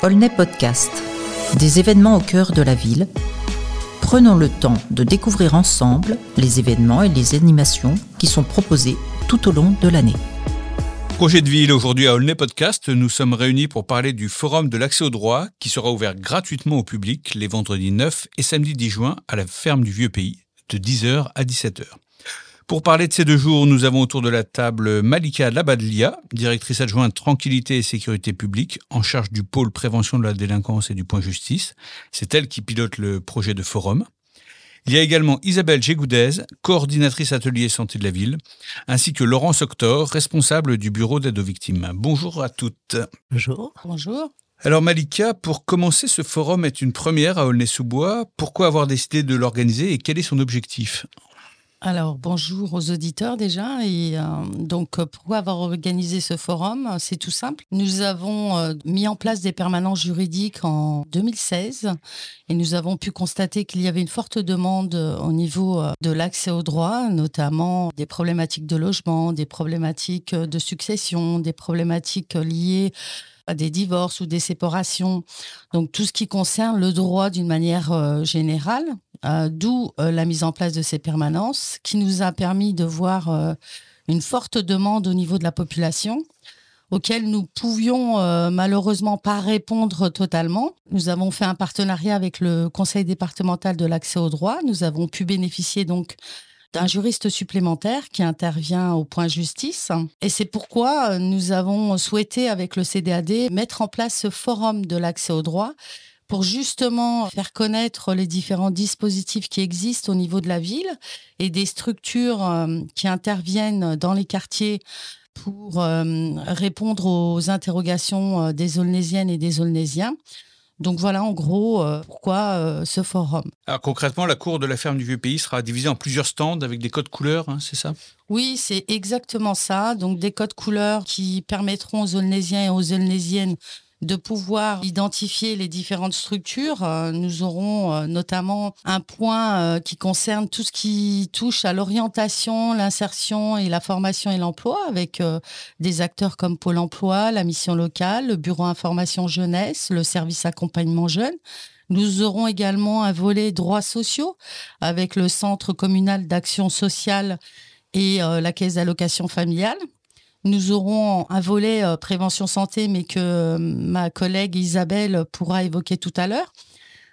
Aulnay Podcast. Des événements au cœur de la ville. Prenons le temps de découvrir ensemble les événements et les animations qui sont proposés tout au long de l'année. Projet de ville aujourd'hui à Aulnay Podcast, nous sommes réunis pour parler du forum de l'accès au droit qui sera ouvert gratuitement au public les vendredis 9 et samedi 10 juin à la ferme du Vieux Pays de 10h à 17h. Pour parler de ces deux jours, nous avons autour de la table Malika Labadlia, directrice adjointe tranquillité et sécurité publique, en charge du pôle prévention de la délinquance et du point justice. C'est elle qui pilote le projet de forum. Il y a également Isabelle Gégoudez, coordinatrice atelier santé de la ville, ainsi que Laurence Octor, responsable du bureau d'aide aux victimes. Bonjour à toutes. Bonjour. Bonjour. Alors Malika, pour commencer, ce forum est une première à Aulnay-sous-Bois. Pourquoi avoir décidé de l'organiser et quel est son objectif? Alors, bonjour aux auditeurs déjà. Et euh, donc, pourquoi avoir organisé ce forum C'est tout simple. Nous avons euh, mis en place des permanences juridiques en 2016 et nous avons pu constater qu'il y avait une forte demande euh, au niveau de l'accès au droit, notamment des problématiques de logement, des problématiques de succession, des problématiques liées à des divorces ou des séparations. Donc, tout ce qui concerne le droit d'une manière générale. Euh, d'où euh, la mise en place de ces permanences qui nous a permis de voir euh, une forte demande au niveau de la population auquel nous pouvions malheureusement pas répondre totalement. Nous avons fait un partenariat avec le Conseil départemental de l'accès au droit. Nous avons pu bénéficier donc d'un juriste supplémentaire qui intervient au point justice. Et c'est pourquoi nous avons souhaité, avec le CDAD, mettre en place ce forum de l'accès au droit pour justement faire connaître les différents dispositifs qui existent au niveau de la ville et des structures euh, qui interviennent dans les quartiers pour euh, répondre aux interrogations euh, des Aulnésiennes et des Aulnésiens. Donc voilà en gros pourquoi ce forum. Alors concrètement, la cour de la ferme du Vieux Pays sera divisée en plusieurs stands avec des codes couleurs, hein, c'est ça? Oui, c'est exactement ça. Donc des codes couleurs qui permettront aux Aulnésiens et aux Aulnésiennes de pouvoir identifier les différentes structures. Euh, nous aurons euh, notamment un point euh, qui concerne tout ce qui touche à l'orientation, l'insertion et la formation et l'emploi avec des acteurs comme Pôle emploi, la mission locale, le bureau information jeunesse, le service accompagnement jeune. Nous aurons également un volet droits sociaux avec le centre communal d'action sociale et la caisse d'allocation familiale. Nous aurons un volet euh, prévention santé, mais que euh, ma collègue Isabelle pourra évoquer tout à l'heure,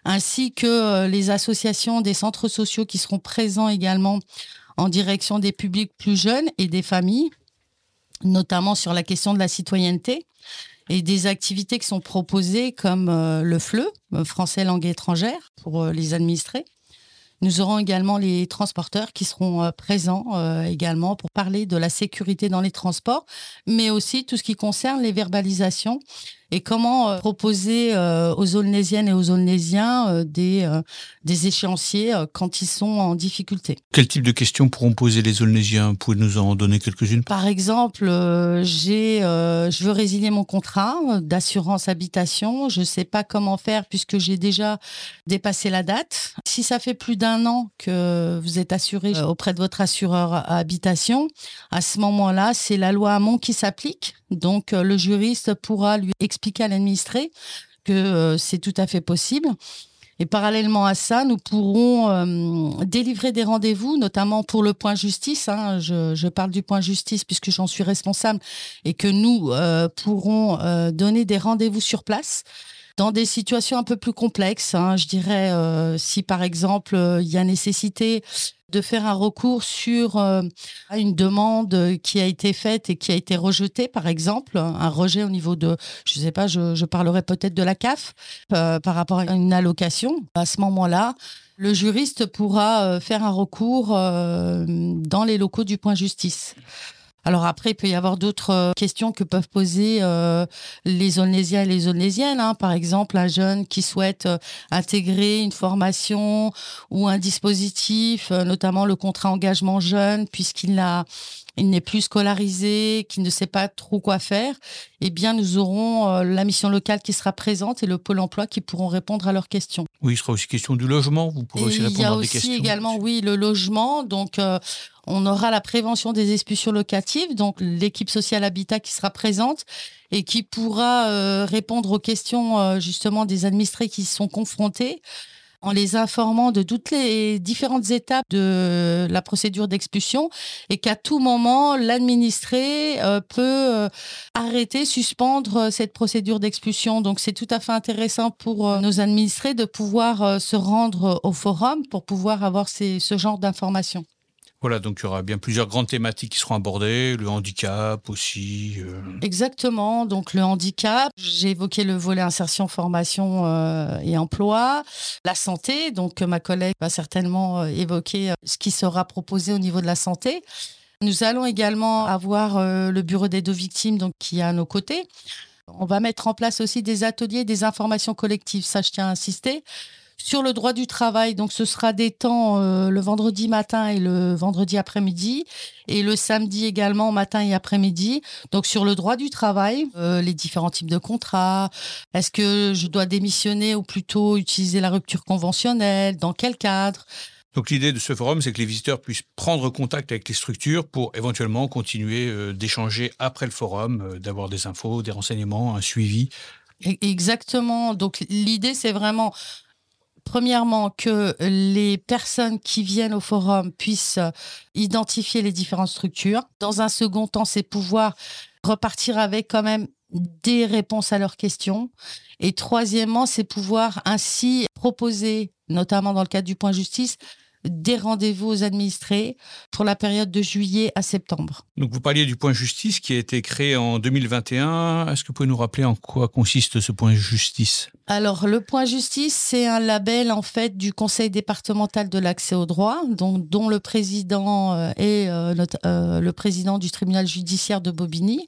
ainsi que euh, les associations des centres sociaux qui seront présents également en direction des publics plus jeunes et des familles, notamment sur la question de la citoyenneté et des activités qui sont proposées comme le FLE, français langue étrangère, pour les administrés, nous aurons également les transporteurs qui seront euh, présents euh, également pour parler de la sécurité dans les transports, mais aussi tout ce qui concerne les verbalisations et comment euh, proposer euh, aux Aulnésiennes et aux Aulnésiens euh, des, des échéanciers quand ils sont en difficulté? Quel type de questions pourront poser les Aulnésiens? Pouvez nous en donner quelques-unes? Par exemple, j'ai, je veux résilier mon contrat d'assurance habitation. Je ne sais pas comment faire puisque j'ai déjà dépassé la date. Si ça fait plus d'un an que vous êtes assuré auprès de votre assureur à habitation, à ce moment-là, c'est la loi Hamon qui s'applique. Donc, le juriste pourra lui expliquer à l'administré que euh, c'est tout à fait possible. Et parallèlement à ça, nous pourrons euh, délivrer des rendez-vous, notamment pour le point justice. Hein. Je, parle du point justice puisque j'en suis responsable et que nous euh, pourrons donner des rendez-vous sur place dans des situations un peu plus complexes. Hein. Je dirais si par exemple il y a nécessité de faire un recours sur euh, une demande qui a été faite et qui a été rejetée, par exemple, un rejet au niveau de, je ne sais pas, je, parlerai peut-être de la CAF euh, par rapport à une allocation. À ce moment-là, le juriste pourra euh, faire un recours dans les locaux du point justice. Alors après, il peut y avoir d'autres euh, questions que peuvent poser euh, les Onésiens et les Onésiennes. Hein. Par exemple, un jeune qui souhaite euh, intégrer une formation ou un dispositif, notamment le contrat engagement jeune, puisqu'il n'a il n'est plus scolarisé, qui ne sait pas trop quoi faire, eh bien, nous aurons euh, la mission locale qui sera présente et le pôle emploi qui pourront répondre à leurs questions. Oui, il sera aussi question du logement. Vous pourrez aussi répondre à des questions. Il y a aussi également, oui, le logement. Donc, euh, on aura la prévention des expulsions locatives, donc l'équipe sociale habitat qui sera présente et qui pourra euh, répondre aux questions justement des administrés qui sont confrontés en les informant de toutes les différentes étapes de la procédure d'expulsion et qu'à tout moment, l'administré euh, peut euh, arrêter, suspendre cette procédure d'expulsion. Donc c'est tout à fait intéressant pour euh, nos administrés de pouvoir se rendre au forum pour pouvoir avoir ce genre d'informations. Voilà, donc il y aura bien plusieurs grandes thématiques qui seront abordées, le handicap aussi. Euh. Exactement, donc le handicap, j'ai évoqué le volet insertion, formation euh, et emploi, la santé, donc ma collègue va certainement euh, évoquer ce qui sera proposé au niveau de la santé. Nous allons également avoir le bureau des deux victimes donc, qui est à nos côtés. On va mettre en place aussi des ateliers, des informations collectives, ça je tiens à insister. Sur le droit du travail, donc ce sera des temps euh, le vendredi matin et le vendredi après-midi, et le samedi également matin et après-midi. Donc sur le droit du travail, euh, les différents types de contrats, est-ce que je dois démissionner ou plutôt utiliser la rupture conventionnelle, dans quel cadre? Donc l'idée de ce forum, c'est que les visiteurs puissent prendre contact avec les structures pour éventuellement continuer euh, d'échanger après le forum, d'avoir des infos, des renseignements, un suivi. E-, exactement. Donc l'idée, c'est vraiment premièrement, que les personnes qui viennent au forum puissent identifier les différentes structures. Dans un second temps, c'est pouvoir repartir avec quand même des réponses à leurs questions. Et troisièmement, c'est pouvoir ainsi proposer, notamment dans le cadre du point justice, des rendez-vous aux administrés pour la période de juillet à septembre. Donc vous parliez du point justice qui a été créé en 2021. Est-ce que vous pouvez nous rappeler en quoi consiste ce point justice? Alors le point justice, c'est un label en fait du Conseil départemental de l'accès au droit, dont, dont le président euh, est euh, euh, le président du tribunal judiciaire de Bobigny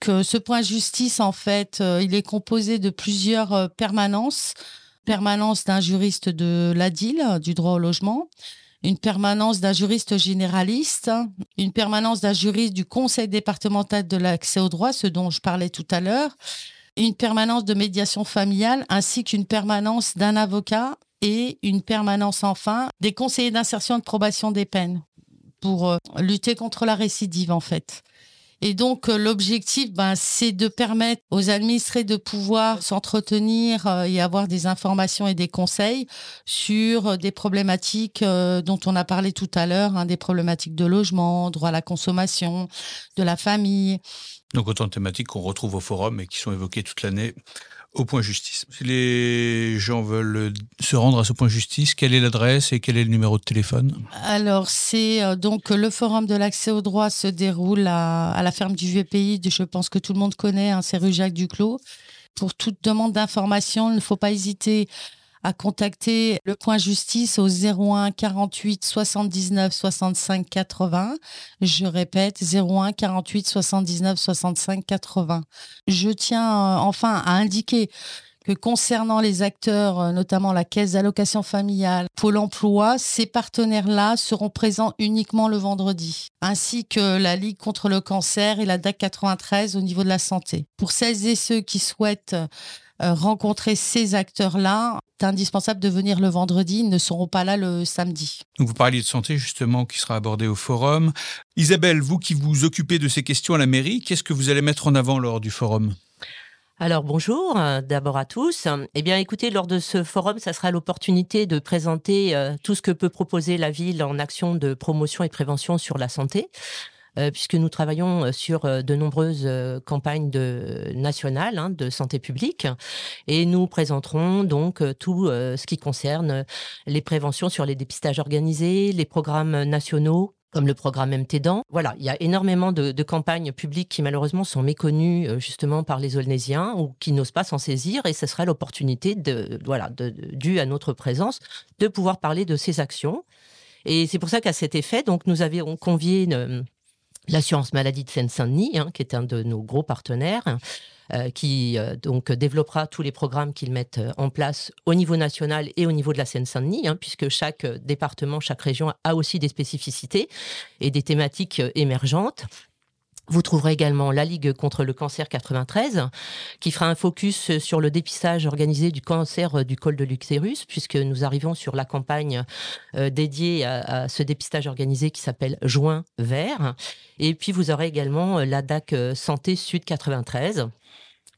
que ce point justice, en fait, il est composé de plusieurs permanences permanence d'un juriste de l'ADIL, du droit au logement, une permanence d'un juriste généraliste, une permanence d'un juriste du Conseil départemental de l'accès au droit, ce dont je parlais tout à l'heure, une permanence de médiation familiale, ainsi qu'une permanence d'un avocat et une permanence enfin des conseillers d'insertion et de probation des peines pour euh, lutter contre la récidive en fait. Et donc, euh, l'objectif, ben, c'est de permettre aux administrés de pouvoir s'entretenir euh, et avoir des informations et des conseils sur euh, des problématiques dont on a parlé tout à l'heure, hein, des problématiques de logement, droit à la consommation, de la famille. Donc, autant de thématiques qu'on retrouve au forum et qui sont évoquées toute l'année au point justice. Si les gens veulent se rendre à ce point justice, quelle est l'adresse et quel est le numéro de téléphone? Alors, c'est euh, donc le forum de l'accès au droit se déroule à, la ferme du Pays, je pense que tout le monde connaît, hein, c'est rue Jacques Duclos. Pour toute demande d'information, il ne faut pas hésiter à contacter le point justice au 01 48 79 65 80. Je répète, 01 48 79 65 80. Je tiens euh, enfin à indiquer que concernant les acteurs, euh, notamment la caisse d'allocation familiale, Pôle emploi, ces partenaires-là seront présents uniquement le vendredi, ainsi que la Ligue contre le cancer et la DAC 93 au niveau de la santé. Pour celles et ceux qui souhaitent rencontrer ces acteurs-là, c'est indispensable de venir le vendredi, ils ne seront pas là le samedi. vous parliez de santé justement qui sera abordé au forum. Isabelle, vous qui vous occupez de ces questions à la mairie, qu'est-ce que vous allez mettre en avant lors du forum? Alors bonjour euh, d'abord à tous. Eh bien écoutez, lors de ce forum, ça sera l'opportunité de présenter euh, tout ce que peut proposer la ville en action de promotion et de prévention sur la santé. Euh, puisque nous travaillons euh, sur euh, de nombreuses campagnes nationales hein, de santé publique et nous présenterons donc tout ce qui concerne les préventions sur les dépistages organisés, les programmes nationaux comme le programme MTDAN. Voilà, il y a énormément de, campagnes publiques qui malheureusement sont méconnues justement par les Olnésiens ou qui n'osent pas s'en saisir et ce serait l'opportunité de, voilà, due à notre présence de pouvoir parler de ces actions. Et c'est pour ça qu'à cet effet, donc nous avions convié l'assurance maladie de Seine-Saint-Denis, hein, qui est un de nos gros partenaires, qui donc développera tous les programmes qu'ils mettent en place au niveau national et au niveau de la Seine-Saint-Denis, hein, puisque chaque département, chaque région a aussi des spécificités et des thématiques émergentes. Vous trouverez également la Ligue contre le cancer 93, qui fera un focus sur le dépistage organisé du cancer du col de l'utérus, puisque nous arrivons sur la campagne euh, dédiée à, ce dépistage organisé qui s'appelle Joint Vert. Et puis vous aurez également la DAC Santé Sud 93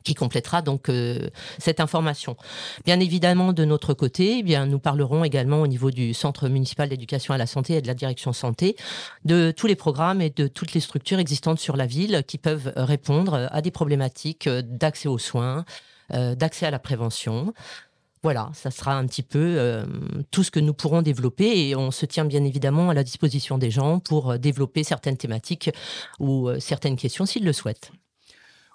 qui complétera donc euh, cette information. Bien évidemment, de notre côté, eh bien, nous parlerons également au niveau du Centre municipal d'éducation à la santé et de la direction santé de tous les programmes et de toutes les structures existantes sur la ville qui peuvent répondre à des problématiques d'accès aux soins, euh, d'accès à la prévention. Voilà, ça sera un petit peu euh, tout ce que nous pourrons développer et on se tient bien évidemment à la disposition des gens pour développer certaines thématiques ou certaines questions s'ils le souhaitent.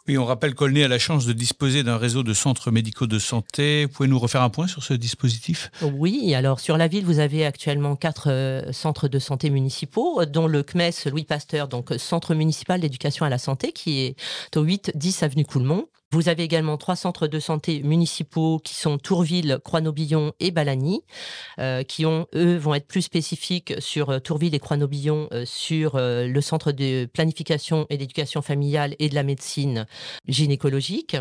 Oui, on rappelle qu'Aulnay a la chance de disposer d'un réseau de centres médicaux de santé. Pouvez-nous refaire un point sur ce dispositif? Oui, alors sur la ville, vous avez actuellement quatre euh, centres de santé municipaux, dont le CMES Louis Pasteur, donc Centre municipal d'éducation à la santé, qui est au 8-10 avenue Coulmont. Vous avez également trois centres de santé municipaux qui sont Tourville, Croix-Nobillon et Balagny, euh, qui ont, eux, vont être plus spécifiques sur euh, Tourville et Croix-Nobillon, euh, sur le centre de planification et d'éducation familiale et de la médecine gynécologique.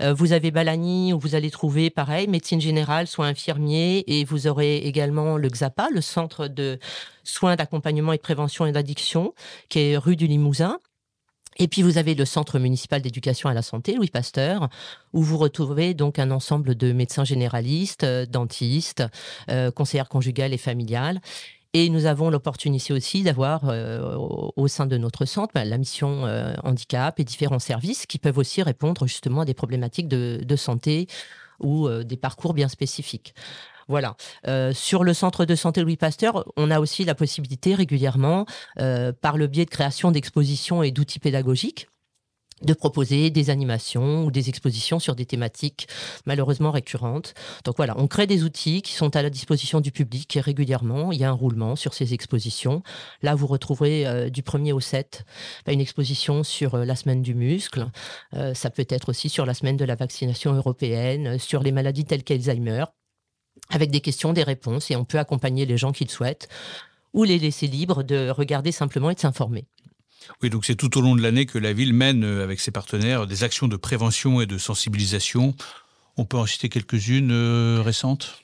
vous avez Balagny où vous allez trouver, pareil, médecine générale, soins infirmiers, et vous aurez également le XAPA, le centre de soins d'accompagnement et de prévention et d'addiction, qui est rue du Limousin. Et puis vous avez le Centre municipal d'éducation à la santé, Louis Pasteur, où vous retrouvez donc un ensemble de médecins généralistes, euh, dentistes, euh, conseillères conjugales et familiales. Et nous avons l'opportunité aussi d'avoir euh, au sein de notre centre bah, la mission handicap et différents services qui peuvent aussi répondre justement à des problématiques de santé ou des parcours bien spécifiques. Voilà. Euh, sur le centre de santé Louis Pasteur, on a aussi la possibilité régulièrement, euh, par le biais de création d'expositions et d'outils pédagogiques, de proposer des animations ou des expositions sur des thématiques malheureusement récurrentes. Donc voilà, on crée des outils qui sont à la disposition du public et régulièrement, il y a un roulement sur ces expositions. Là, vous retrouverez euh, du 1er au 7 bah, une exposition sur la semaine du muscle. ça peut être aussi sur la semaine de la vaccination européenne, sur les maladies telles qu'Alzheimer avec des questions, des réponses, et on peut accompagner les gens qui le souhaitent ou les laisser libres de regarder simplement et de s'informer. Oui, donc c'est tout au long de l'année que la ville mène euh, avec ses partenaires des actions de prévention et de sensibilisation. On peut en citer quelques-unes euh, récentes?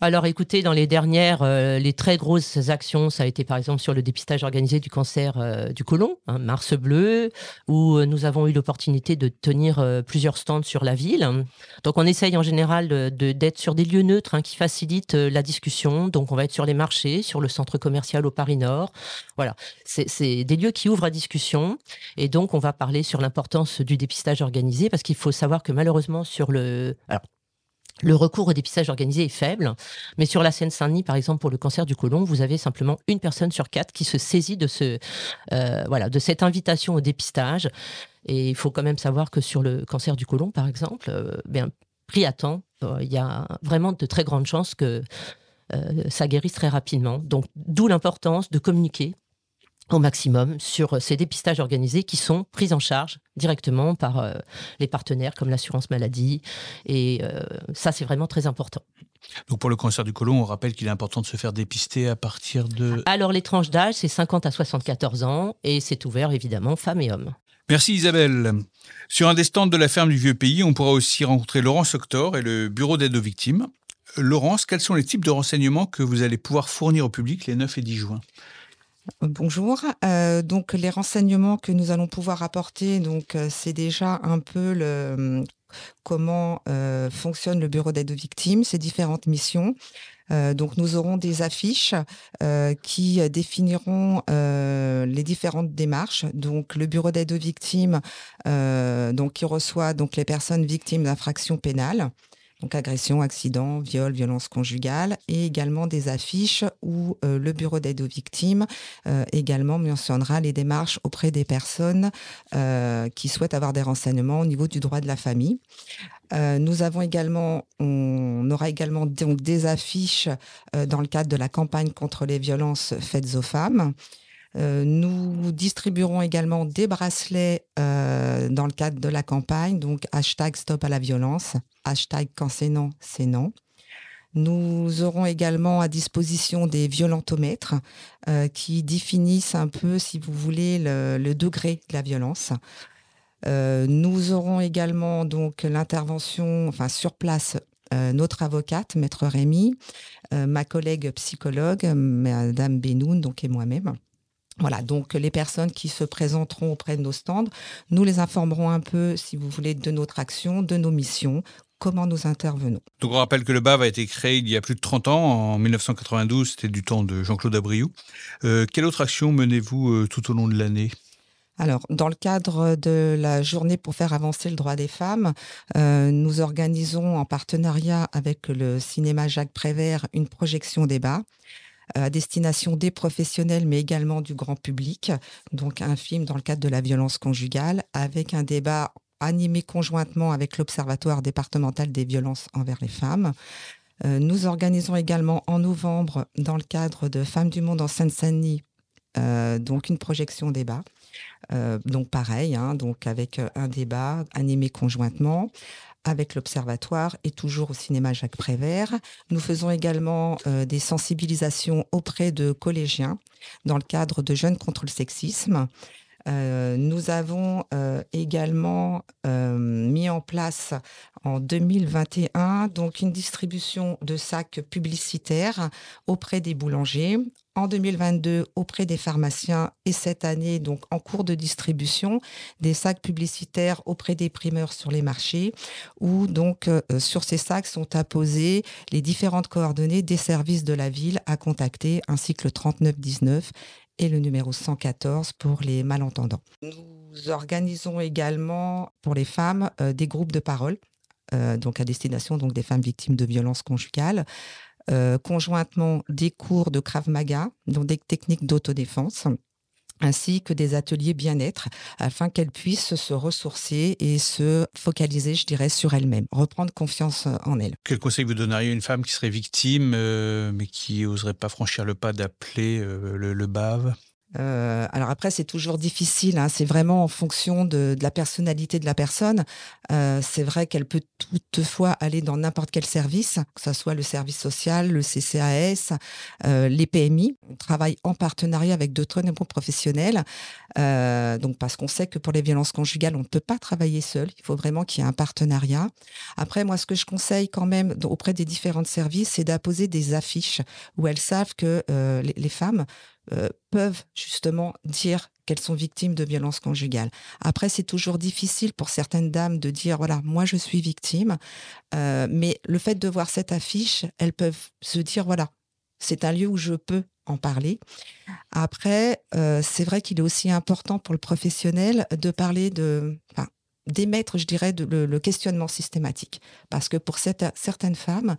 Alors écoutez, dans les dernières, euh, les très grosses actions, ça a été par exemple sur le dépistage organisé du cancer euh, du côlon, hein, Mars Bleu, où euh, nous avons eu l'opportunité de tenir plusieurs stands sur la ville. Donc on essaye en général d'être sur des lieux neutres hein, qui facilitent la discussion. Donc on va être sur les marchés, sur le centre commercial au Paris Nord. Voilà, c'est des lieux qui ouvrent à discussion. Et donc on va parler sur l'importance du dépistage organisé, parce qu'il faut savoir que malheureusement sur le... Alors, le recours au dépistage organisé est faible, mais sur la Seine-Saint-Denis, par exemple, pour le cancer du côlon, vous avez simplement une personne sur quatre qui se saisit de ce, euh, voilà, de cette invitation au dépistage. Et il faut quand même savoir que sur le cancer du côlon, par exemple, euh, bien pris à temps, euh, il y a vraiment de très grandes chances que ça guérisse très rapidement. Donc, d'où l'importance de communiquer au maximum sur ces dépistages organisés qui sont pris en charge directement par euh, les partenaires comme l'assurance maladie. Et euh, ça, c'est vraiment très important. Donc pour le cancer du côlon, on rappelle qu'il est important de se faire dépister à partir de... Alors les tranches d'âge, c'est 50 à 74 ans et c'est ouvert évidemment femmes et hommes. Merci Isabelle. Sur un des stands de la ferme du Vieux Pays, on pourra aussi rencontrer Laurence Octor et le bureau d'aide aux victimes. Laurence, quels sont les types de renseignements que vous allez pouvoir fournir au public les 9 et 10 juin? Bonjour. Euh, donc les renseignements que nous allons pouvoir apporter, euh, c'est déjà un peu hum, comment euh, fonctionne le bureau d'aide aux victimes, ses différentes missions. donc nous aurons des affiches qui définiront les différentes démarches. Donc le bureau d'aide aux victimes, qui reçoit les personnes victimes d'infractions pénales donc agression, accident, viol, violence conjugale, et également des affiches où euh, le bureau d'aide aux victimes euh, également mentionnera les démarches auprès des personnes euh, qui souhaitent avoir des renseignements au niveau du droit de la famille. nous avons également, on aura également donc des affiches dans le cadre de la campagne contre les violences faites aux femmes. Nous distribuerons également des bracelets dans le cadre de la campagne, donc hashtag stop à la violence, hashtag quand c'est non, c'est non. Nous aurons également à disposition des violentomètres qui définissent un peu, si vous voulez, le degré de la violence. Euh, nous aurons également donc l'intervention, enfin sur place, euh, notre avocate, maître euh, ma collègue psychologue, Madame Benoun, donc et moi-même. Voilà, donc les personnes qui se présenteront auprès de nos stands, nous les informerons un peu, si vous voulez, de notre action, de nos missions, comment nous intervenons. Donc on rappelle que le BAV a été créé il y a plus de 30 ans, en 1992, c'était du temps de Jean-Claude Abriou. quelle autre action menez-vous tout au long de l'année? Alors, dans le cadre de la journée pour faire avancer le droit des femmes, euh, nous organisons en partenariat avec le cinéma Jacques Prévert une projection débat euh, à destination des professionnels, mais également du grand public. Donc, un film dans le cadre de la violence conjugale avec un débat animé conjointement avec l'Observatoire départemental des violences envers les femmes. Euh, nous organisons également en novembre, dans le cadre de Femmes du Monde en Seine-Saint-Denis, donc une projection débat. Euh, donc pareil, hein, donc avec euh, un débat animé conjointement avec l'Observatoire et toujours au cinéma Jacques Prévert. Nous faisons également euh, des sensibilisations auprès de collégiens dans le cadre de Jeunes contre le sexisme. Nous avons également mis en place en 2021 donc une distribution de sacs publicitaires auprès des boulangers. En 2022 auprès des pharmaciens. Et cette année, donc en cours de distribution, des sacs publicitaires auprès des primeurs sur les marchés, où donc euh, sur ces sacs sont apposées les différentes coordonnées des services de la ville à contacter, ainsi que le 3919 et le numéro 114 pour les malentendants. Nous organisons également pour les femmes euh, des groupes de parole, euh, donc à destination des femmes victimes de violences conjugales. Euh, conjointement des cours de Krav Maga, donc des techniques d'autodéfense ainsi que des ateliers bien-être afin qu'elles puissent se ressourcer et se focaliser, je dirais, sur elles-mêmes, reprendre confiance en elles. Quel conseil vous donneriez à une femme qui serait victime euh, mais qui n'oserait pas franchir le pas d'appeler euh, le, le, BAV euh, alors après, c'est toujours difficile. Hein. C'est vraiment en fonction de, la personnalité de la personne. Euh, c'est vrai qu'elle peut toutefois aller dans n'importe quel service, que ce soit le service social, le CCAS, euh, les PMI. On travaille en partenariat avec d'autres professionnels. donc parce qu'on sait que pour les violences conjugales, on ne peut pas travailler seul. Il faut vraiment qu'il y ait un partenariat. Après, moi, ce que je conseille quand même auprès des différents services, c'est d'apposer des affiches où elles savent que les femmes euh, peuvent justement dire qu'elles sont victimes de violences conjugales. Après, c'est toujours difficile pour certaines dames de dire, voilà, moi je suis victime, euh, mais le fait de voir cette affiche, elles peuvent se dire, voilà, c'est un lieu où je peux en parler. Après, euh, c'est vrai qu'il est aussi important pour le professionnel de parler de, d'émettre, je dirais, le, questionnement systématique. Parce que pour certaines femmes,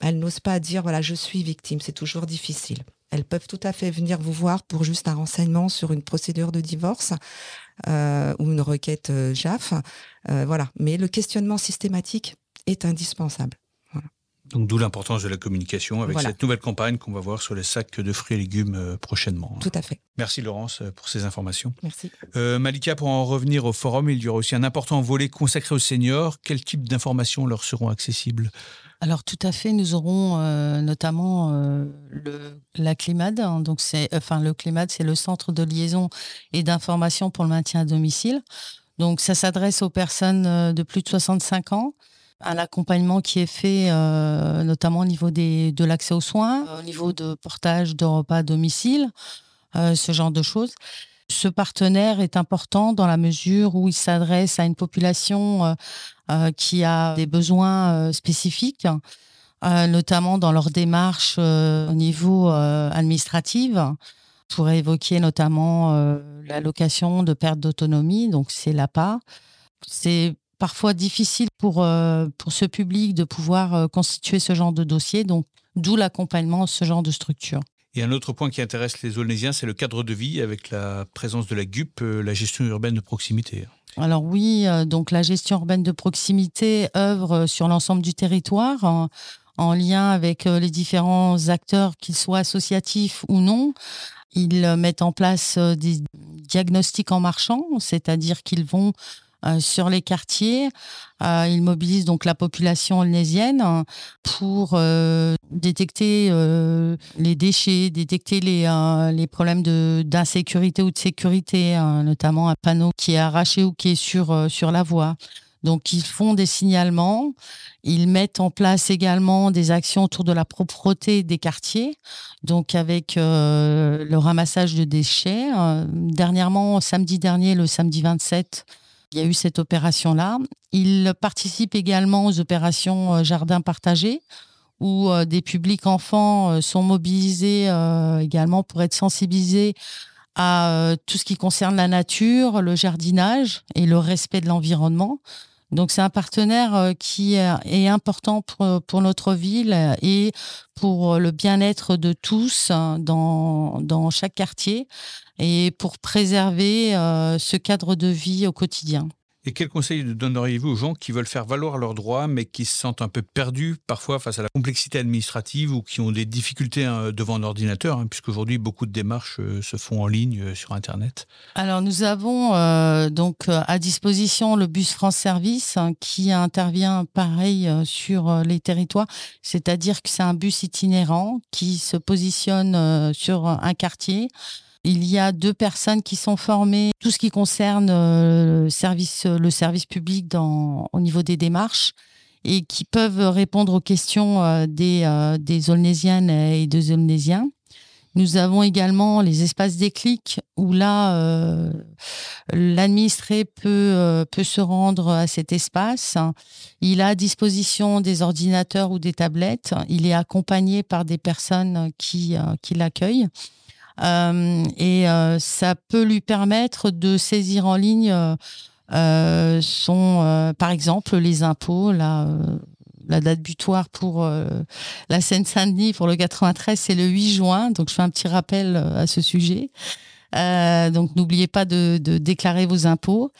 elles n'osent pas dire, voilà, je suis victime. C'est toujours difficile. Elles peuvent tout à fait venir vous voir pour juste un renseignement sur une procédure de divorce euh, ou une requête euh, JAF. Euh, voilà. Mais le questionnement systématique est indispensable. Donc d'où l'importance de la communication avec cette nouvelle campagne qu'on va voir sur les sacs de fruits et légumes prochainement. Tout à fait. Merci Laurence pour ces informations. Merci. Malika, pour en revenir au forum, il y aura aussi un important volet consacré aux seniors. Quel type d'informations leur seront accessibles? Alors tout à fait, nous aurons euh, notamment euh, le, la CLIMAD. Hein, donc c'est, enfin le CLIMAD, c'est le centre de liaison et d'information pour le maintien à domicile. Donc ça s'adresse aux personnes euh, de plus de 65 ans. Un accompagnement qui est fait notamment au niveau des, de l'accès aux soins, au niveau de portage de repas à domicile, ce genre de choses. Ce partenaire est important dans la mesure où il s'adresse à une population euh, euh, qui a des besoins euh, spécifiques, notamment dans leur démarche au niveau administratif. Je pourrais évoquer notamment l'allocation de perte d'autonomie, donc c'est l'APA. C'est parfois difficile pour, pour ce public de pouvoir constituer ce genre de dossier, donc d'où l'accompagnement ce genre de structure. Et un autre point qui intéresse les Aulnésiens, c'est le cadre de vie avec la présence de la GUP, euh, la gestion urbaine de proximité. Alors oui, euh, donc la gestion urbaine de proximité œuvre sur l'ensemble du territoire en lien avec les différents acteurs, qu'ils soient associatifs ou non. Ils mettent en place des diagnostics en marchant, c'est-à-dire qu'ils vont euh, sur les quartiers. Euh, ils mobilisent donc la population olnésienne pour euh, détecter les déchets, détecter les, les problèmes d'insécurité ou de sécurité, hein, notamment un panneau qui est arraché ou qui est sur, sur la voie. Donc, ils font des signalements. Ils mettent en place également des actions autour de la propreté des quartiers, donc avec le ramassage de déchets. dernièrement, samedi dernier, le samedi 27, il y a eu cette opération-là. Il participe également aux opérations euh, jardins partagés où euh, des publics enfants euh, sont mobilisés également pour être sensibilisés à tout ce qui concerne la nature, le jardinage et le respect de l'environnement. Donc c'est un partenaire qui est important pour, pour, notre ville et pour le bien-être de tous hein, dans, chaque quartier et pour préserver euh, ce cadre de vie au quotidien. Et quel conseil donneriez-vous aux gens qui veulent faire valoir leurs droits, mais qui se sentent un peu perdus parfois face à la complexité administrative ou qui ont des difficultés hein, devant un ordinateur, hein, puisqu'aujourd'hui beaucoup de démarches euh, se font en ligne euh, sur Internet? Alors nous avons donc à disposition le bus France Service hein, qui intervient pareil sur les territoires, c'est-à-dire que c'est un bus itinérant qui se positionne sur un quartier il y a deux personnes qui sont formées, tout ce qui concerne euh, le service, le service public au niveau des démarches et qui peuvent répondre aux questions euh, des, euh, des et des Olnésiens. Nous avons également les espaces déclics où là, l'administré peut, se rendre à cet espace. Il a à disposition des ordinateurs ou des tablettes. Il est accompagné par des personnes qui l'accueillent. Euh, et euh, ça peut lui permettre de saisir en ligne euh, son, par exemple, les impôts, la, date butoir pour la Seine-Saint-Denis pour le 93, c'est le 8 juin. Donc, je fais un petit rappel à ce sujet. donc, n'oubliez pas de, de, déclarer vos impôts.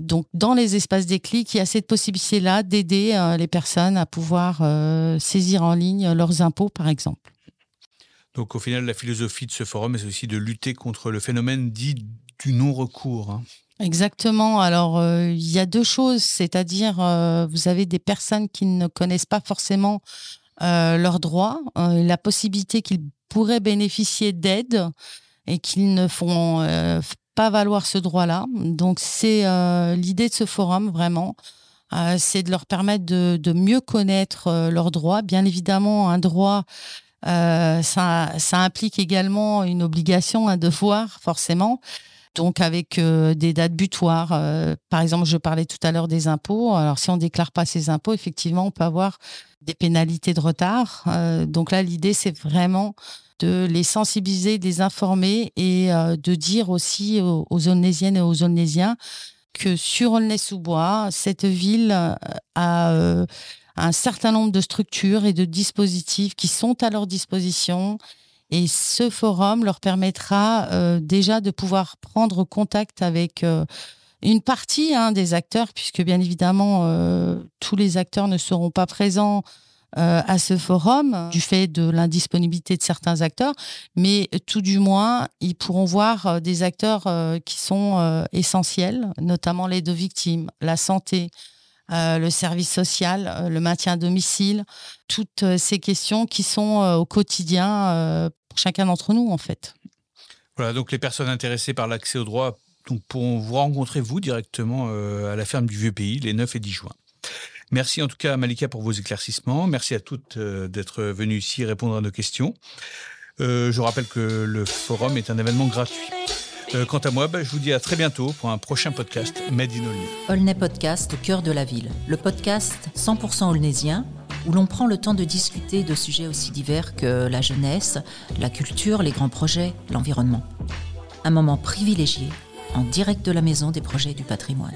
donc, dans les espaces déclics, il y a cette possibilité-là d'aider les personnes à pouvoir saisir en ligne leurs impôts, par exemple. Donc au final, la philosophie de ce forum, c'est aussi de lutter contre le phénomène dit du non-recours. Hein. Exactement. Alors, euh, il y a deux choses, c'est-à-dire, euh, vous avez des personnes qui ne connaissent pas forcément euh, leurs droits, la possibilité qu'ils pourraient bénéficier d'aide et qu'ils ne font pas valoir ce droit-là. Donc, c'est l'idée de ce forum, vraiment. c'est de leur permettre de mieux connaître leurs droits. Bien évidemment, un droit, euh, ça, implique également une obligation, un devoir, forcément. Donc avec euh, des dates butoirs. Euh, par exemple, je parlais tout à l'heure des impôts. Alors si on déclare pas ses impôts, effectivement, on peut avoir des pénalités de retard. donc là, l'idée, c'est vraiment de les sensibiliser, de les informer et de dire aussi aux, aux et aux Olnésiens que sur Aulnay-sous-Bois, cette ville a un certain nombre de structures et de dispositifs qui sont à leur disposition. Et ce forum leur permettra euh, déjà de pouvoir prendre contact avec euh, une partie hein, des acteurs, puisque bien évidemment, euh, tous les acteurs ne seront pas présents à ce forum du fait de l'indisponibilité de certains acteurs, mais tout du moins, ils pourront voir des acteurs qui sont essentiels, notamment les deux victimes, la santé, euh, le service social, euh, le maintien à domicile, toutes euh, ces questions qui sont au quotidien pour chacun d'entre nous, en fait. Voilà, donc les personnes intéressées par l'accès au droit pourront vous rencontrer, vous, directement à la ferme du Vieux Pays, les 9 et 10 juin. Merci en tout cas, Malika, pour vos éclaircissements. Merci à toutes d'être venues ici répondre à nos questions. je rappelle que le forum est un événement gratuit. Euh, quant à moi, bah, je vous dis à très bientôt pour un prochain podcast Made in Aulnay. Aulnay Podcast cœur de la ville. Le podcast 100% aulnaysien où l'on prend le temps de discuter de sujets aussi divers que la jeunesse, la culture, les grands projets, l'environnement. Un moment privilégié en direct de la maison des projets du patrimoine.